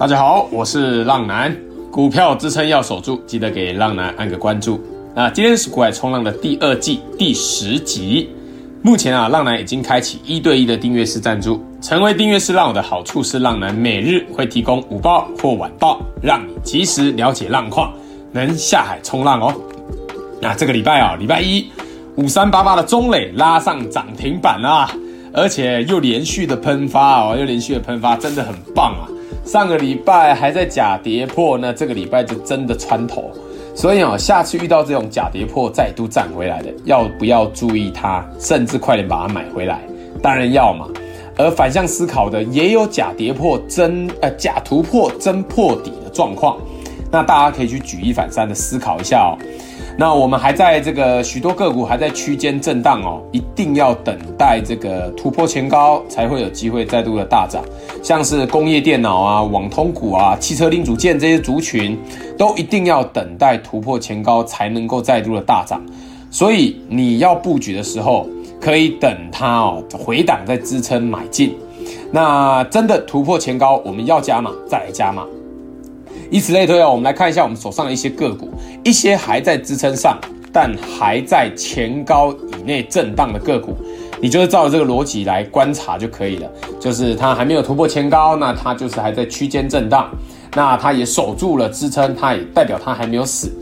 大家好，我是浪男。股票支撑要守住，记得给浪男按个关注。那今天是股海冲浪的第二季第十集。目前啊，浪男已经开启一对一的订阅式赞助。成为订阅式浪友的好处是，浪男每日会提供午报或晚报，让你及时了解浪况，能下海冲浪哦。那这个礼拜啊，礼拜一五三八八的中磊拉上涨停板啊，而且又连续的喷发哦，又连续的喷发，真的很棒啊。上个礼拜还在假跌破，那这个礼拜就真的穿头，所以啊，下次遇到这种假跌破再度站回来的，要不要注意它，甚至快点把它买回来？当然要嘛。而反向思考的，也有假跌破真呃假突破真破底的状况，那大家可以去举一反三的思考一下哦。那我们还在这个许多个股还在区间震荡哦，一定要等待这个突破前高才会有机会再度的大涨。像是工业电脑啊、网通股啊、汽车零组件这些族群，都一定要等待突破前高才能够再度的大涨。所以你要布局的时候，可以等它哦回档再支撑买进。那真的突破前高，我们要加码再来加码。以此类推啊，我们来看一下我们手上的一些个股，一些还在支撑上，但还在前高以内震荡的个股，你就是照着这个逻辑来观察就可以了。就是它还没有突破前高，那它就是还在区间震荡，那它也守住了支撑，它也代表它还没有死，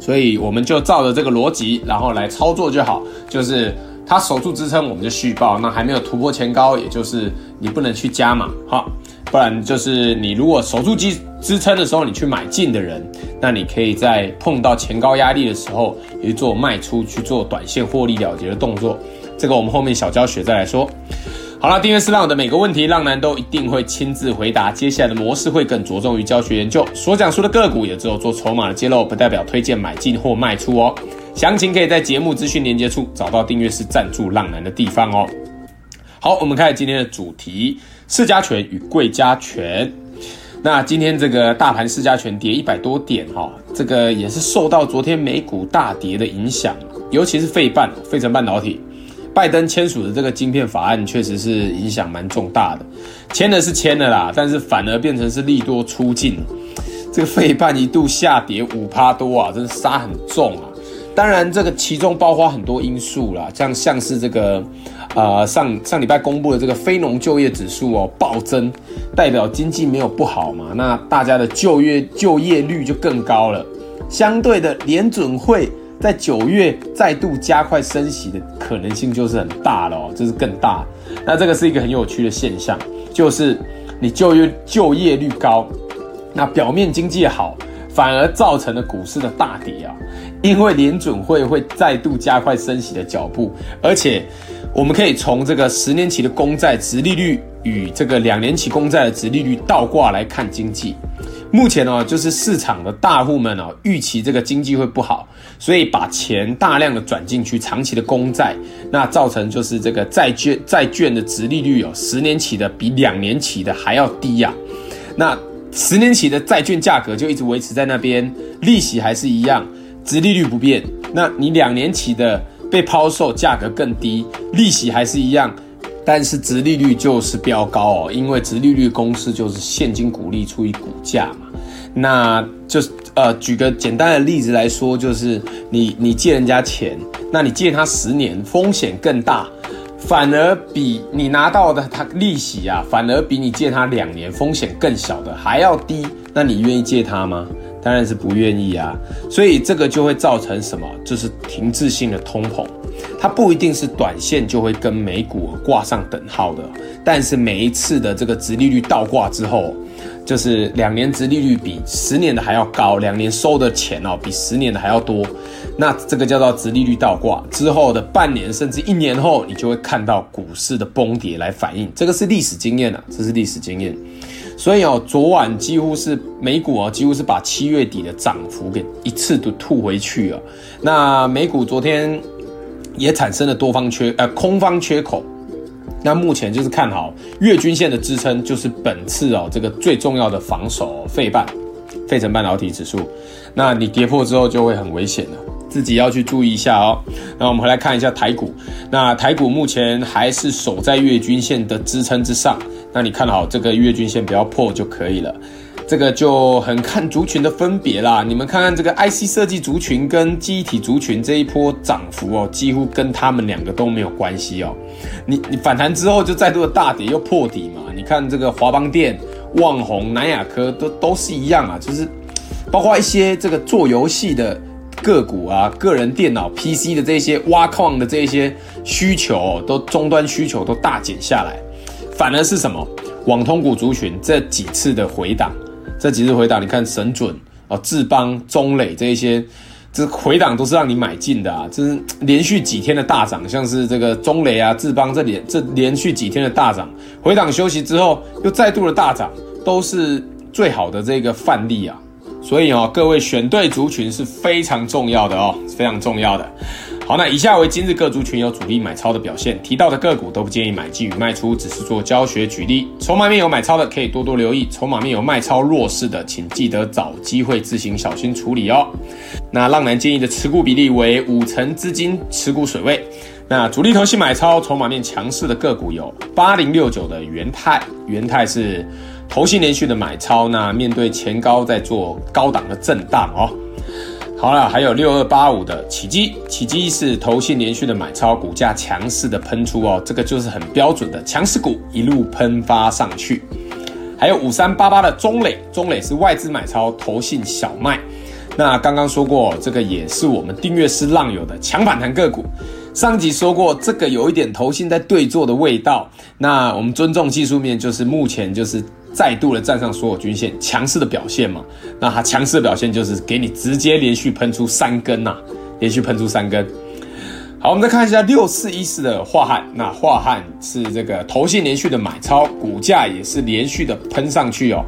所以我们就照着这个逻辑，然后来操作就好。就是它守住支撑，我们就续报；那还没有突破前高，也就是你不能去加码，好。不然就是你如果守住支支撑的时候，你去买进的人，那你可以在碰到前高压力的时候，也去做卖出，去做短线获利了结的动作。这个我们后面小教学再来说。好了，订阅是浪的每个问题，浪男都一定会亲自回答。接下来的模式会更着重于教学研究，所讲述的个股也只有做筹码的揭露，不代表推荐买进或卖出哦。详情可以在节目资讯连接处找到订阅是赞助浪男的地方哦。好，我们开始今天的主题。市加权与贵家权，那今天这个大盘市加权跌一百多点哈，这个也是受到昨天美股大跌的影响，尤其是费半、费城半导体，拜登签署的这个晶片法案确实是影响蛮重大的，签的是签了啦，但是反而变成是利多出尽，这个费半一度下跌五趴多啊，真是杀很重啊。当然，这个其中包括很多因素啦，像像是这个，呃，上上礼拜公布的这个非农就业指数哦暴增，代表经济没有不好嘛，那大家的就业就业率就更高了。相对的，联准会在九月再度加快升息的可能性就是很大了哦，这是更大。那这个是一个很有趣的现象，就是你就业就业率高，那表面经济好。反而造成了股市的大跌啊！因为联准会会再度加快升息的脚步，而且我们可以从这个十年期的公债殖利率与这个两年期公债的殖利率倒挂来看经济。目前呢，就是市场的大户们哦，预期这个经济会不好，所以把钱大量的转进去长期的公债，那造成就是这个债券债券的殖利率哦，十年期的比两年期的还要低呀，那。十年期的债券价格就一直维持在那边，利息还是一样，殖利率不变。那你两年期的被抛售价格更低，利息还是一样，但是殖利率就是飙高哦，因为殖利率公式就是现金股利除以股价嘛。那就是呃，举个简单的例子来说，就是你你借人家钱，那你借他十年，风险更大。反而比你拿到的他利息啊，反而比你借他两年风险更小的还要低，那你愿意借他吗？当然是不愿意啊。所以这个就会造成什么？就是停滞性的通膨，它不一定是短线就会跟美股挂上等号的，但是每一次的这个殖利率倒挂之后。就是两年殖利率比十年的还要高，两年收的钱哦比十年的还要多，那这个叫做殖利率倒挂之后的半年甚至一年后，你就会看到股市的崩跌来反映，这个是历史经验啊，这是历史经验。所以哦，昨晚几乎是美股哦，几乎是把七月底的涨幅给一次都吐回去了。那美股昨天也产生了多方缺呃空方缺口。那目前就是看好月均线的支撑，就是本次哦这个最重要的防守费半，费城半导体指数。那你跌破之后就会很危险了，自己要去注意一下哦。那我们回来看一下台股，那台股目前还是守在月均线的支撑之上。那你看好这个月均线不要破就可以了。这个就很看族群的分别啦。你们看看这个 IC 设计族群跟记忆体族群这一波涨幅哦，几乎跟他们两个都没有关系哦。你你反弹之后就再度的大跌又破底嘛。你看这个华邦电、旺宏、南亚科都都是一样啊，就是包括一些这个做游戏的个股啊，个人电脑 PC 的这些挖矿的这些需求哦，都终端需求都大减下来，反而是什么？网通股族群这几次的回档，这几次回档，你看神准哦、智邦、中磊这一些，这回档都是让你买进的啊！这是连续几天的大涨，像是这个中磊啊、智邦这连这连续几天的大涨，回档休息之后又再度的大涨，都是最好的这个范例啊！所以哦，各位选对族群是非常重要的哦，非常重要的。好，那以下为今日各族群有主力买超的表现，提到的个股都不建议买进与卖出，只是做教学举例。筹码面有买超的可以多多留意，筹码面有卖超弱势的，请记得找机会自行小心处理哦。那浪男建议的持股比例为五成资金持股水位。那主力投信买超筹码面强势的个股有八零六九的元泰，元泰是投信连续的买超，那面对前高在做高档的震荡哦。好了，还有六二八五的启基，启基是投信连续的买超，股价强势的喷出哦，这个就是很标准的强势股，一路喷发上去。还有五三八八的中磊，中磊是外资买超，投信小卖。那刚刚说过，这个也是我们订阅式浪友的强反弹个股。上集说过，这个有一点投信在对做的味道。那我们尊重技术面，就是目前就是。再度的站上所有均线，强势的表现嘛，那它强势的表现就是给你直接连续喷出三根呐、啊，连续喷出三根。好，我们再看一下六四一四的化汉，那化汉是这个头信连续的买超，股价也是连续的喷上去哦。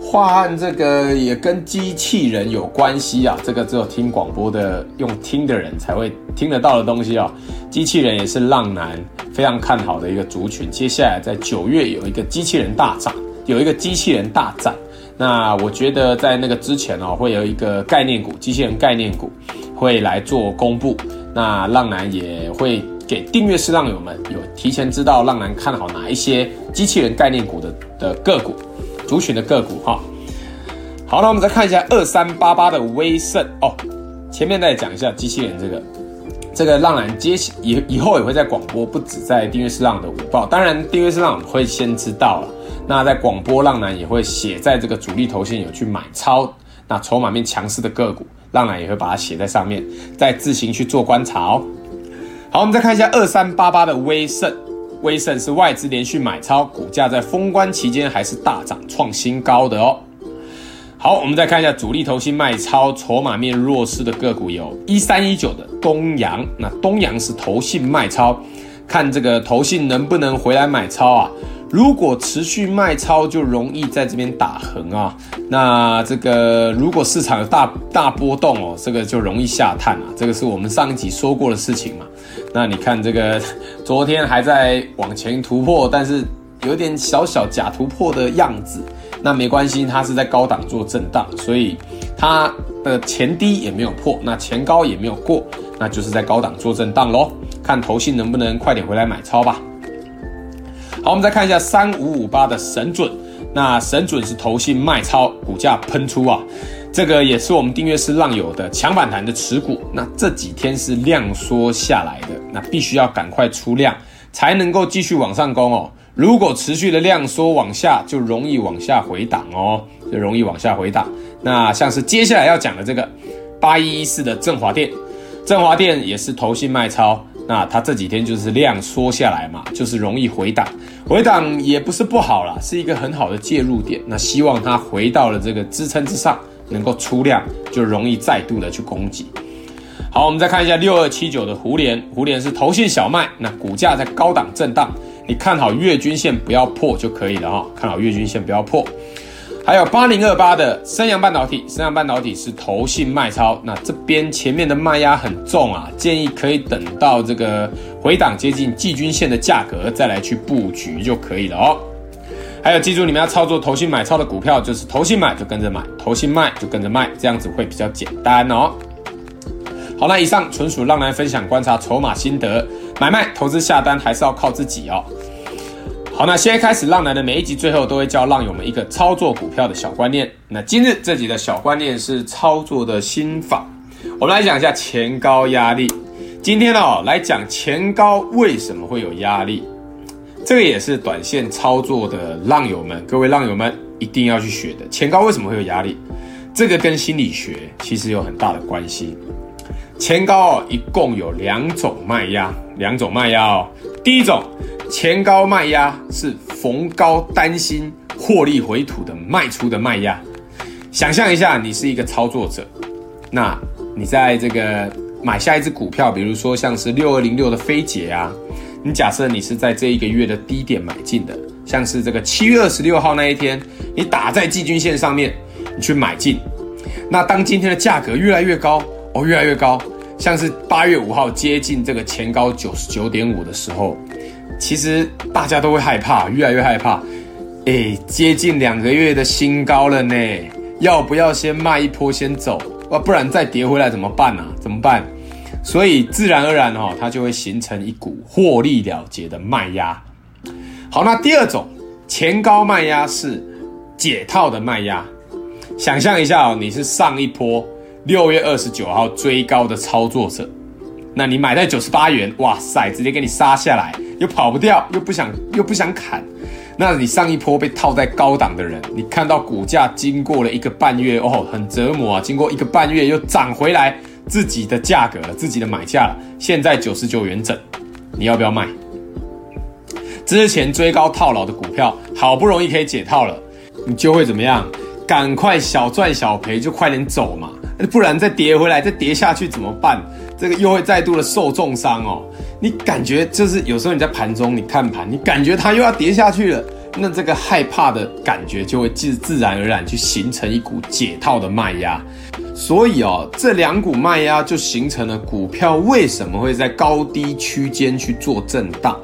化汉这个也跟机器人有关系啊，这个只有听广播的用听的人才会听得到的东西哦。机器人也是浪男非常看好的一个族群，接下来在九月有一个机器人大涨。有一个机器人大战，那我觉得在那个之前哦，会有一个概念股，机器人概念股会来做公布。那浪男也会给订阅式浪友们有提前知道浪男看好哪一些机器人概念股的的个股族群的个股哈。好，那我们再看一下二三八八的威盛哦，前面再讲一下机器人这个。这个浪男接以以后也会在广播，不止在订阅式浪的午报，当然订阅式浪会先知道了。那在广播浪男也会写在这个主力投信有去买超，那筹码面强势的个股，浪男也会把它写在上面，再自行去做观察哦。好，我们再看一下二三八八的威盛，威盛是外资连续买超，股价在封关期间还是大涨创新高的哦。好，我们再看一下主力投信卖超筹码面弱势的个股，有一三一九的东阳。那东阳是投信卖超，看这个投信能不能回来买超啊？如果持续卖超，就容易在这边打横啊。那这个如果市场有大大波动哦，这个就容易下探啊。这个是我们上一集说过的事情嘛。那你看这个昨天还在往前突破，但是有点小小假突破的样子。那没关系，它是在高档做震荡，所以它的前低也没有破，那前高也没有过，那就是在高档做震荡喽。看投信能不能快点回来买超吧。好，我们再看一下三五五八的神准，那神准是投信卖超，股价喷出啊，这个也是我们订阅式浪友的强反弹的持股。那这几天是量缩下来的，那必须要赶快出量，才能够继续往上攻哦。如果持续的量缩往下，就容易往下回档哦，就容易往下回档。那像是接下来要讲的这个八一一四的振华电，振华电也是投信卖超，那它这几天就是量缩下来嘛，就是容易回档，回档也不是不好啦，是一个很好的介入点。那希望它回到了这个支撑之上，能够出量，就容易再度的去攻击。好，我们再看一下六二七九的胡连，胡连是投信小麦，那股价在高档震荡。你看好月均线不要破就可以了哈，看好月均线不要破。还有八零二八的升阳半导体，升阳半导体是投信卖超，那这边前面的卖压很重啊，建议可以等到这个回档接近季均线的价格再来去布局就可以了哦。还有记住，你们要操作投信买超的股票，就是投信买就跟着买，投信卖就跟着卖，这样子会比较简单哦。好，那以上纯属浪男分享观察筹码心得，买卖投资下单还是要靠自己哦。好，那现在开始，浪男的每一集最后都会教浪友们一个操作股票的小观念。那今日这集的小观念是操作的心法，我们来讲一下前高压力。今天呢、哦，来讲前高为什么会有压力，这个也是短线操作的浪友们，各位浪友们一定要去学的。前高为什么会有压力？这个跟心理学其实有很大的关系。前高哦，一共有两种卖压，两种卖压哦。第一种。前高卖压是逢高担心获利回吐的卖出的卖压。想象一下，你是一个操作者，那你在这个买下一只股票，比如说像是六二零六的飞捷啊，你假设你是在这一个月的低点买进的，像是这个七月二十六号那一天，你打在季均线上面，你去买进，那当今天的价格越来越高哦，越来越高，像是八月五号接近这个前高九十九点五的时候。其实大家都会害怕，越来越害怕。哎，接近两个月的新高了呢，要不要先卖一波先走？哇，不然再跌回来怎么办呢、啊？怎么办？所以自然而然哈、哦，它就会形成一股获利了结的卖压。好，那第二种前高卖压是解套的卖压。想象一下哦，你是上一波六月二十九号追高的操作者。那你买在九十八元，哇塞，直接给你杀下来，又跑不掉，又不想又不想砍。那你上一波被套在高档的人，你看到股价经过了一个半月哦，很折磨啊。经过一个半月又涨回来自己的价格了，自己的买价了，现在九十九元整，你要不要卖？之前追高套牢的股票，好不容易可以解套了，你就会怎么样？赶快小赚小赔，就快点走嘛，不然再跌回来，再跌下去怎么办？这个又会再度的受重伤哦。你感觉就是有时候你在盘中你看盘，你感觉它又要跌下去了，那这个害怕的感觉就会自自然而然去形成一股解套的卖压。所以哦，这两股卖压就形成了股票为什么会在高低区间去做震荡。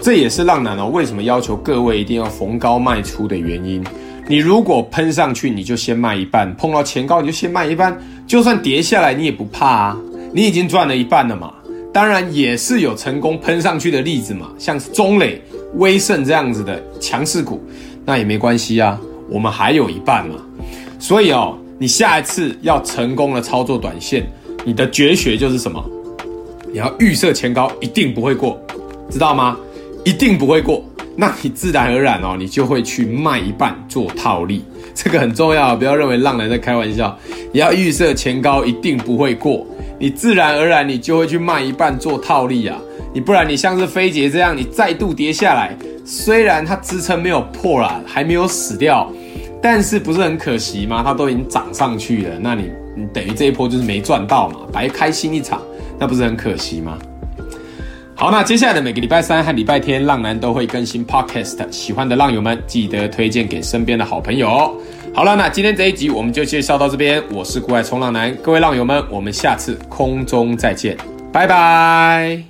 这也是浪男哦为什么要求各位一定要逢高卖出的原因。你如果喷上去，你就先卖一半；碰到前高，你就先卖一半。就算跌下来，你也不怕啊，你已经赚了一半了嘛。当然，也是有成功喷上去的例子嘛，像中磊、威盛这样子的强势股，那也没关系啊，我们还有一半嘛。所以哦，你下一次要成功的操作短线，你的绝学就是什么？你要预设前高一定不会过，知道吗？一定不会过。那你自然而然哦，你就会去卖一半做套利，这个很重要，不要认为浪人在开玩笑。你要预设前高一定不会过，你自然而然你就会去卖一半做套利啊。你不然你像是飞姐这样，你再度跌下来，虽然它支撑没有破啦，还没有死掉，但是不是很可惜吗？它都已经涨上去了，那你你等于这一波就是没赚到嘛，白开心一场，那不是很可惜吗？好，那接下来的每个礼拜三和礼拜天，浪男都会更新 Podcast。喜欢的浪友们，记得推荐给身边的好朋友。好了，那今天这一集我们就介绍到这边。我是户外冲浪男，各位浪友们，我们下次空中再见，拜拜。